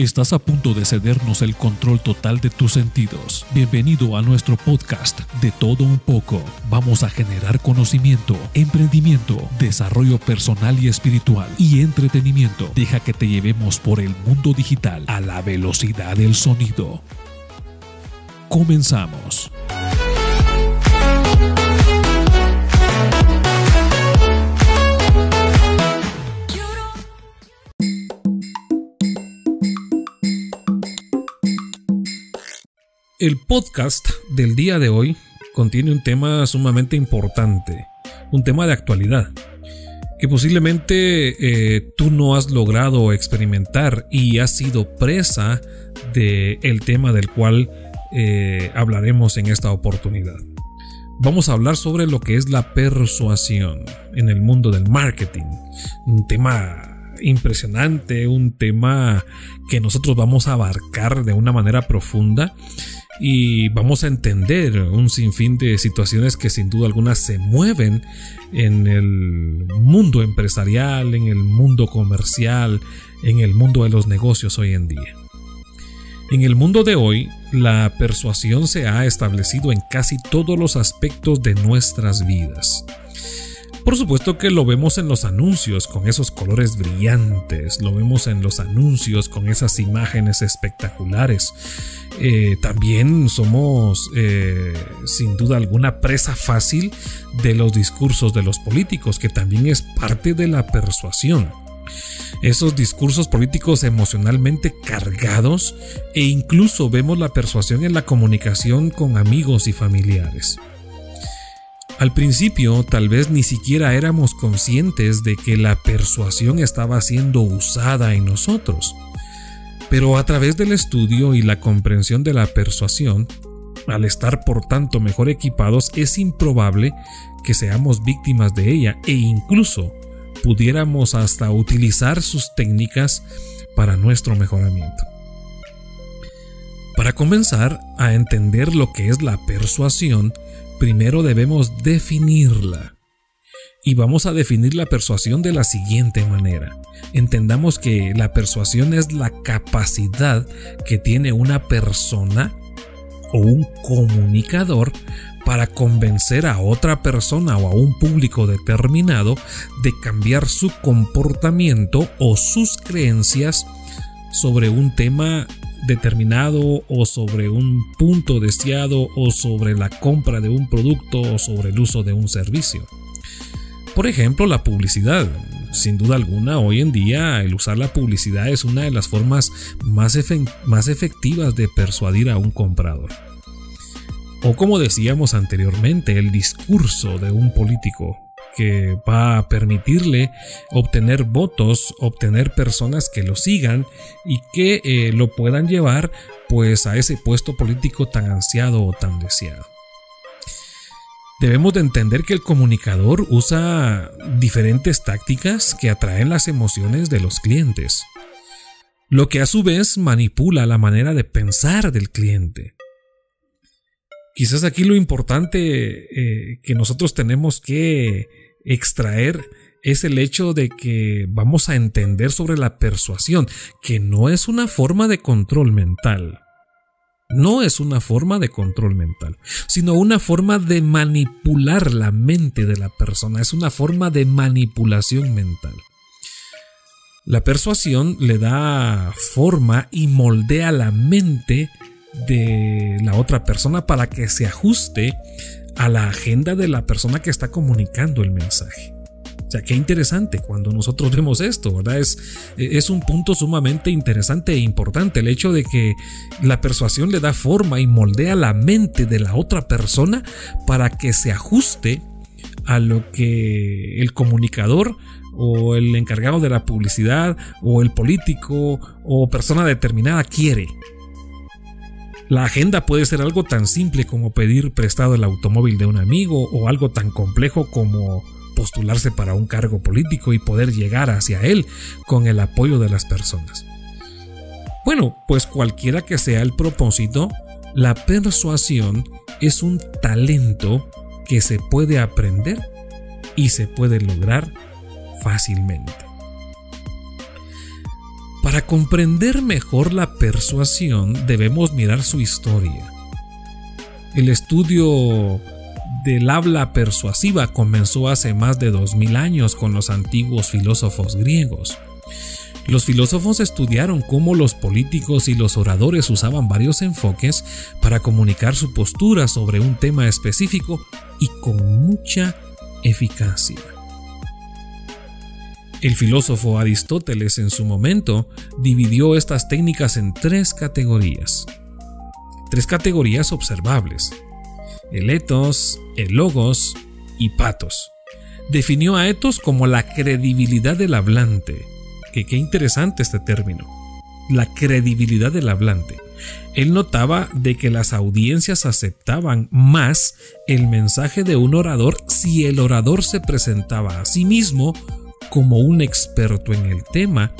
Estás a punto de cedernos el control total de tus sentidos. Bienvenido a nuestro podcast de todo un poco. Vamos a generar conocimiento, emprendimiento, desarrollo personal y espiritual y entretenimiento. Deja que te llevemos por el mundo digital a la velocidad del sonido. Comenzamos. El podcast del día de hoy contiene un tema sumamente importante, un tema de actualidad, que posiblemente eh, tú no has logrado experimentar y has sido presa del el tema del cual eh, hablaremos en esta oportunidad. Vamos a hablar sobre lo que es la persuasión en el mundo del marketing, un tema impresionante, un tema que nosotros vamos a abarcar de una manera profunda y vamos a entender un sinfín de situaciones que sin duda alguna se mueven en el mundo empresarial, en el mundo comercial, en el mundo de los negocios hoy en día. En el mundo de hoy, la persuasión se ha establecido en casi todos los aspectos de nuestras vidas. Por supuesto que lo vemos en los anuncios con esos colores brillantes, lo vemos en los anuncios con esas imágenes espectaculares. Eh, también somos eh, sin duda alguna presa fácil de los discursos de los políticos, que también es parte de la persuasión. Esos discursos políticos emocionalmente cargados e incluso vemos la persuasión en la comunicación con amigos y familiares. Al principio tal vez ni siquiera éramos conscientes de que la persuasión estaba siendo usada en nosotros. Pero a través del estudio y la comprensión de la persuasión, al estar por tanto mejor equipados, es improbable que seamos víctimas de ella e incluso pudiéramos hasta utilizar sus técnicas para nuestro mejoramiento. Para comenzar a entender lo que es la persuasión, primero debemos definirla. Y vamos a definir la persuasión de la siguiente manera. Entendamos que la persuasión es la capacidad que tiene una persona o un comunicador para convencer a otra persona o a un público determinado de cambiar su comportamiento o sus creencias sobre un tema determinado o sobre un punto deseado o sobre la compra de un producto o sobre el uso de un servicio. Por ejemplo, la publicidad. Sin duda alguna, hoy en día el usar la publicidad es una de las formas más, más efectivas de persuadir a un comprador. O como decíamos anteriormente, el discurso de un político que va a permitirle obtener votos, obtener personas que lo sigan y que eh, lo puedan llevar pues a ese puesto político tan ansiado o tan deseado. Debemos de entender que el comunicador usa diferentes tácticas que atraen las emociones de los clientes, lo que a su vez manipula la manera de pensar del cliente. Quizás aquí lo importante eh, que nosotros tenemos que extraer es el hecho de que vamos a entender sobre la persuasión, que no es una forma de control mental. No es una forma de control mental, sino una forma de manipular la mente de la persona, es una forma de manipulación mental. La persuasión le da forma y moldea la mente de la otra persona para que se ajuste a la agenda de la persona que está comunicando el mensaje. O sea, qué interesante cuando nosotros vemos esto, ¿verdad? Es, es un punto sumamente interesante e importante el hecho de que la persuasión le da forma y moldea la mente de la otra persona para que se ajuste a lo que el comunicador o el encargado de la publicidad o el político o persona determinada quiere. La agenda puede ser algo tan simple como pedir prestado el automóvil de un amigo o algo tan complejo como postularse para un cargo político y poder llegar hacia él con el apoyo de las personas. Bueno, pues cualquiera que sea el propósito, la persuasión es un talento que se puede aprender y se puede lograr fácilmente. Para comprender mejor la persuasión debemos mirar su historia. El estudio del habla persuasiva comenzó hace más de 2000 años con los antiguos filósofos griegos. Los filósofos estudiaron cómo los políticos y los oradores usaban varios enfoques para comunicar su postura sobre un tema específico y con mucha eficacia. El filósofo Aristóteles en su momento dividió estas técnicas en tres categorías. Tres categorías observables. El etos, el logos y patos. Definió a etos como la credibilidad del hablante. Que qué interesante este término. La credibilidad del hablante. Él notaba de que las audiencias aceptaban más el mensaje de un orador si el orador se presentaba a sí mismo como un experto en el tema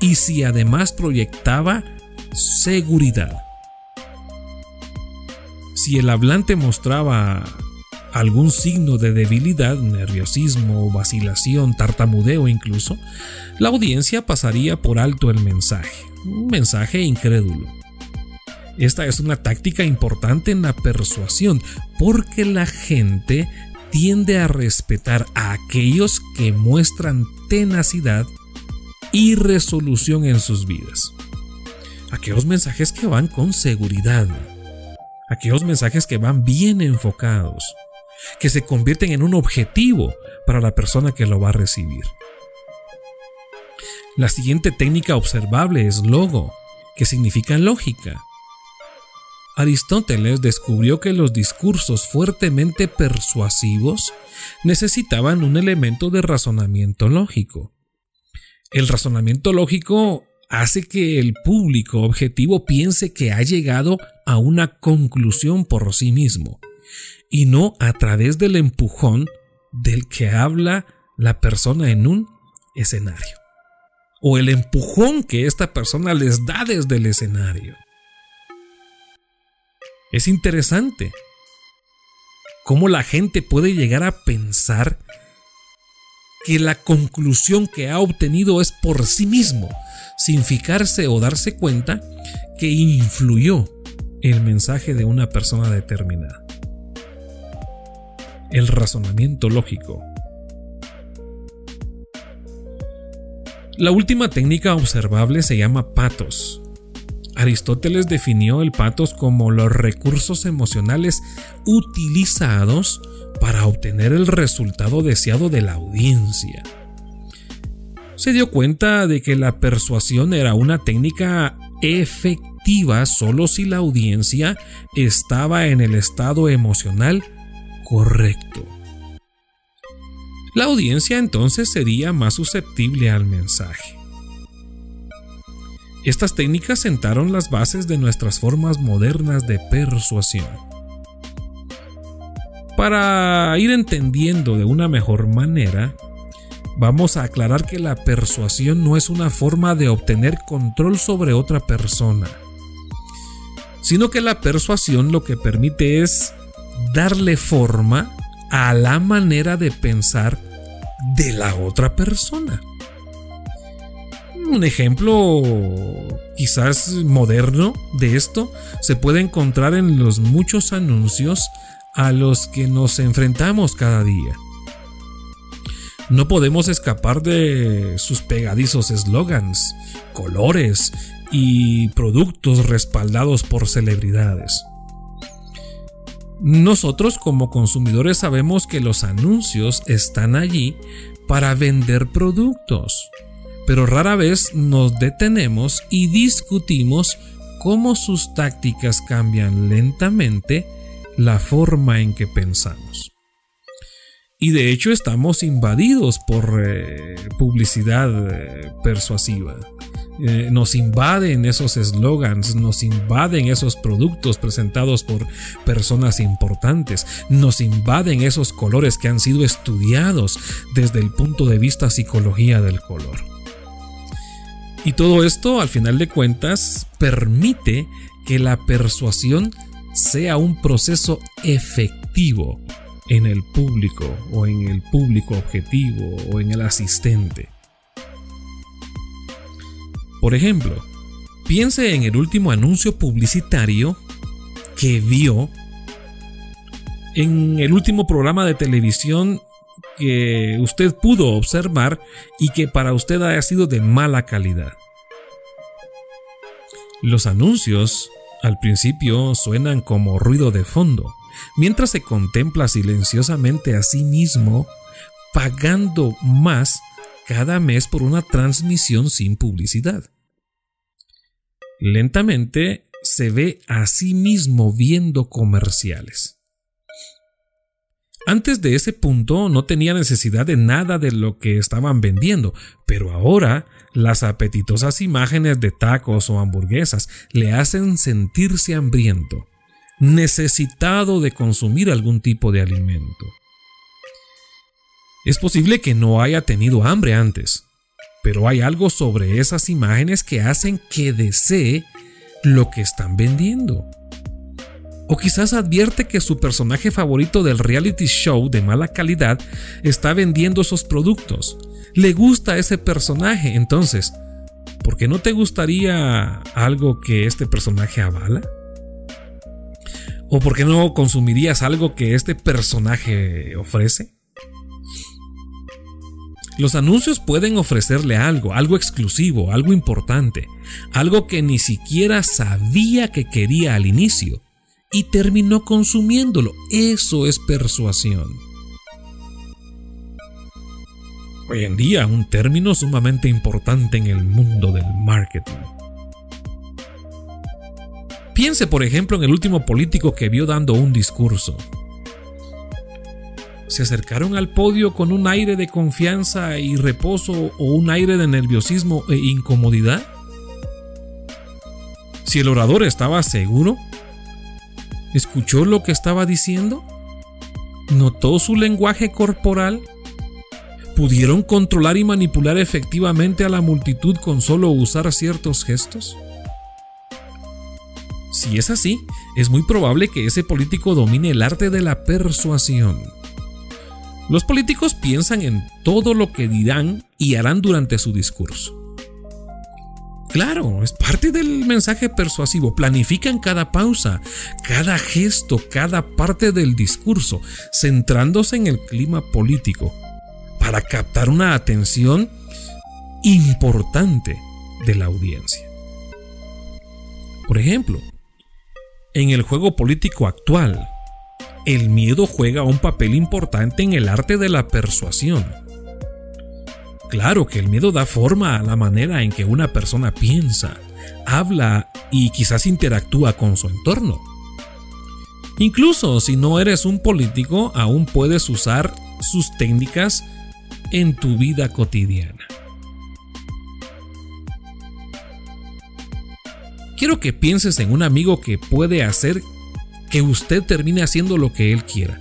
y si además proyectaba seguridad. Si el hablante mostraba algún signo de debilidad, nerviosismo, vacilación, tartamudeo incluso, la audiencia pasaría por alto el mensaje, un mensaje incrédulo. Esta es una táctica importante en la persuasión porque la gente tiende a respetar a aquellos que muestran tenacidad y resolución en sus vidas. Aquellos mensajes que van con seguridad. Aquellos mensajes que van bien enfocados. Que se convierten en un objetivo para la persona que lo va a recibir. La siguiente técnica observable es logo, que significa lógica. Aristóteles descubrió que los discursos fuertemente persuasivos necesitaban un elemento de razonamiento lógico. El razonamiento lógico hace que el público objetivo piense que ha llegado a una conclusión por sí mismo y no a través del empujón del que habla la persona en un escenario o el empujón que esta persona les da desde el escenario. Es interesante cómo la gente puede llegar a pensar que la conclusión que ha obtenido es por sí mismo, sin fijarse o darse cuenta que influyó el mensaje de una persona determinada. El razonamiento lógico. La última técnica observable se llama patos Aristóteles definió el patos como los recursos emocionales utilizados para obtener el resultado deseado de la audiencia. Se dio cuenta de que la persuasión era una técnica efectiva solo si la audiencia estaba en el estado emocional correcto. La audiencia entonces sería más susceptible al mensaje. Estas técnicas sentaron las bases de nuestras formas modernas de persuasión. Para ir entendiendo de una mejor manera, vamos a aclarar que la persuasión no es una forma de obtener control sobre otra persona, sino que la persuasión lo que permite es darle forma a la manera de pensar de la otra persona. Un ejemplo quizás moderno de esto se puede encontrar en los muchos anuncios a los que nos enfrentamos cada día. No podemos escapar de sus pegadizos eslogans, colores y productos respaldados por celebridades. Nosotros como consumidores sabemos que los anuncios están allí para vender productos pero rara vez nos detenemos y discutimos cómo sus tácticas cambian lentamente la forma en que pensamos. Y de hecho estamos invadidos por eh, publicidad eh, persuasiva. Eh, nos invaden esos eslogans, nos invaden esos productos presentados por personas importantes, nos invaden esos colores que han sido estudiados desde el punto de vista psicología del color. Y todo esto, al final de cuentas, permite que la persuasión sea un proceso efectivo en el público o en el público objetivo o en el asistente. Por ejemplo, piense en el último anuncio publicitario que vio en el último programa de televisión que usted pudo observar y que para usted haya sido de mala calidad. Los anuncios al principio suenan como ruido de fondo, mientras se contempla silenciosamente a sí mismo pagando más cada mes por una transmisión sin publicidad. Lentamente se ve a sí mismo viendo comerciales. Antes de ese punto no tenía necesidad de nada de lo que estaban vendiendo, pero ahora las apetitosas imágenes de tacos o hamburguesas le hacen sentirse hambriento, necesitado de consumir algún tipo de alimento. Es posible que no haya tenido hambre antes, pero hay algo sobre esas imágenes que hacen que desee lo que están vendiendo. O quizás advierte que su personaje favorito del reality show de mala calidad está vendiendo esos productos. Le gusta ese personaje, entonces, ¿por qué no te gustaría algo que este personaje avala? ¿O por qué no consumirías algo que este personaje ofrece? Los anuncios pueden ofrecerle algo, algo exclusivo, algo importante, algo que ni siquiera sabía que quería al inicio y terminó consumiéndolo. Eso es persuasión. Hoy en día, un término sumamente importante en el mundo del marketing. Piense, por ejemplo, en el último político que vio dando un discurso. Se acercaron al podio con un aire de confianza y reposo o un aire de nerviosismo e incomodidad. Si el orador estaba seguro, ¿Escuchó lo que estaba diciendo? ¿Notó su lenguaje corporal? ¿Pudieron controlar y manipular efectivamente a la multitud con solo usar ciertos gestos? Si es así, es muy probable que ese político domine el arte de la persuasión. Los políticos piensan en todo lo que dirán y harán durante su discurso. Claro, es parte del mensaje persuasivo. Planifican cada pausa, cada gesto, cada parte del discurso, centrándose en el clima político, para captar una atención importante de la audiencia. Por ejemplo, en el juego político actual, el miedo juega un papel importante en el arte de la persuasión Claro que el miedo da forma a la manera en que una persona piensa, habla y quizás interactúa con su entorno. Incluso si no eres un político, aún puedes usar sus técnicas en tu vida cotidiana. Quiero que pienses en un amigo que puede hacer que usted termine haciendo lo que él quiera,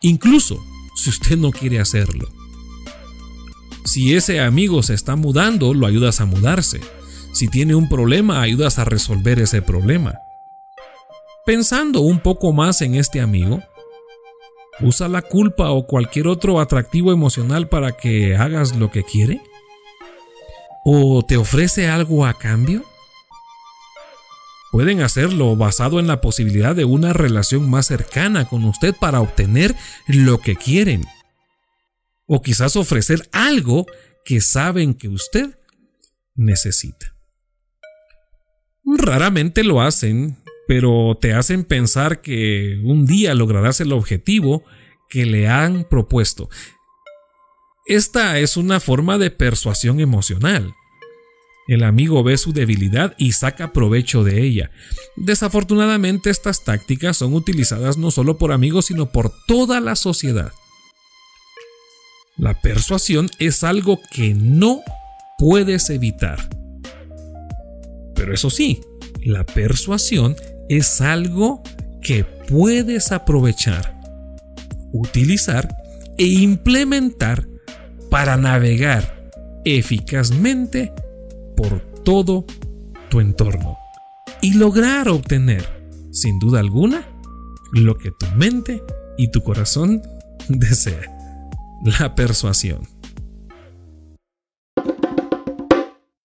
incluso si usted no quiere hacerlo. Si ese amigo se está mudando, lo ayudas a mudarse. Si tiene un problema, ayudas a resolver ese problema. Pensando un poco más en este amigo, ¿usa la culpa o cualquier otro atractivo emocional para que hagas lo que quiere? ¿O te ofrece algo a cambio? Pueden hacerlo basado en la posibilidad de una relación más cercana con usted para obtener lo que quieren o quizás ofrecer algo que saben que usted necesita. Raramente lo hacen, pero te hacen pensar que un día lograrás el objetivo que le han propuesto. Esta es una forma de persuasión emocional. El amigo ve su debilidad y saca provecho de ella. Desafortunadamente estas tácticas son utilizadas no solo por amigos, sino por toda la sociedad. La persuasión es algo que no puedes evitar. Pero eso sí, la persuasión es algo que puedes aprovechar, utilizar e implementar para navegar eficazmente por todo tu entorno y lograr obtener, sin duda alguna, lo que tu mente y tu corazón desean la persuasión.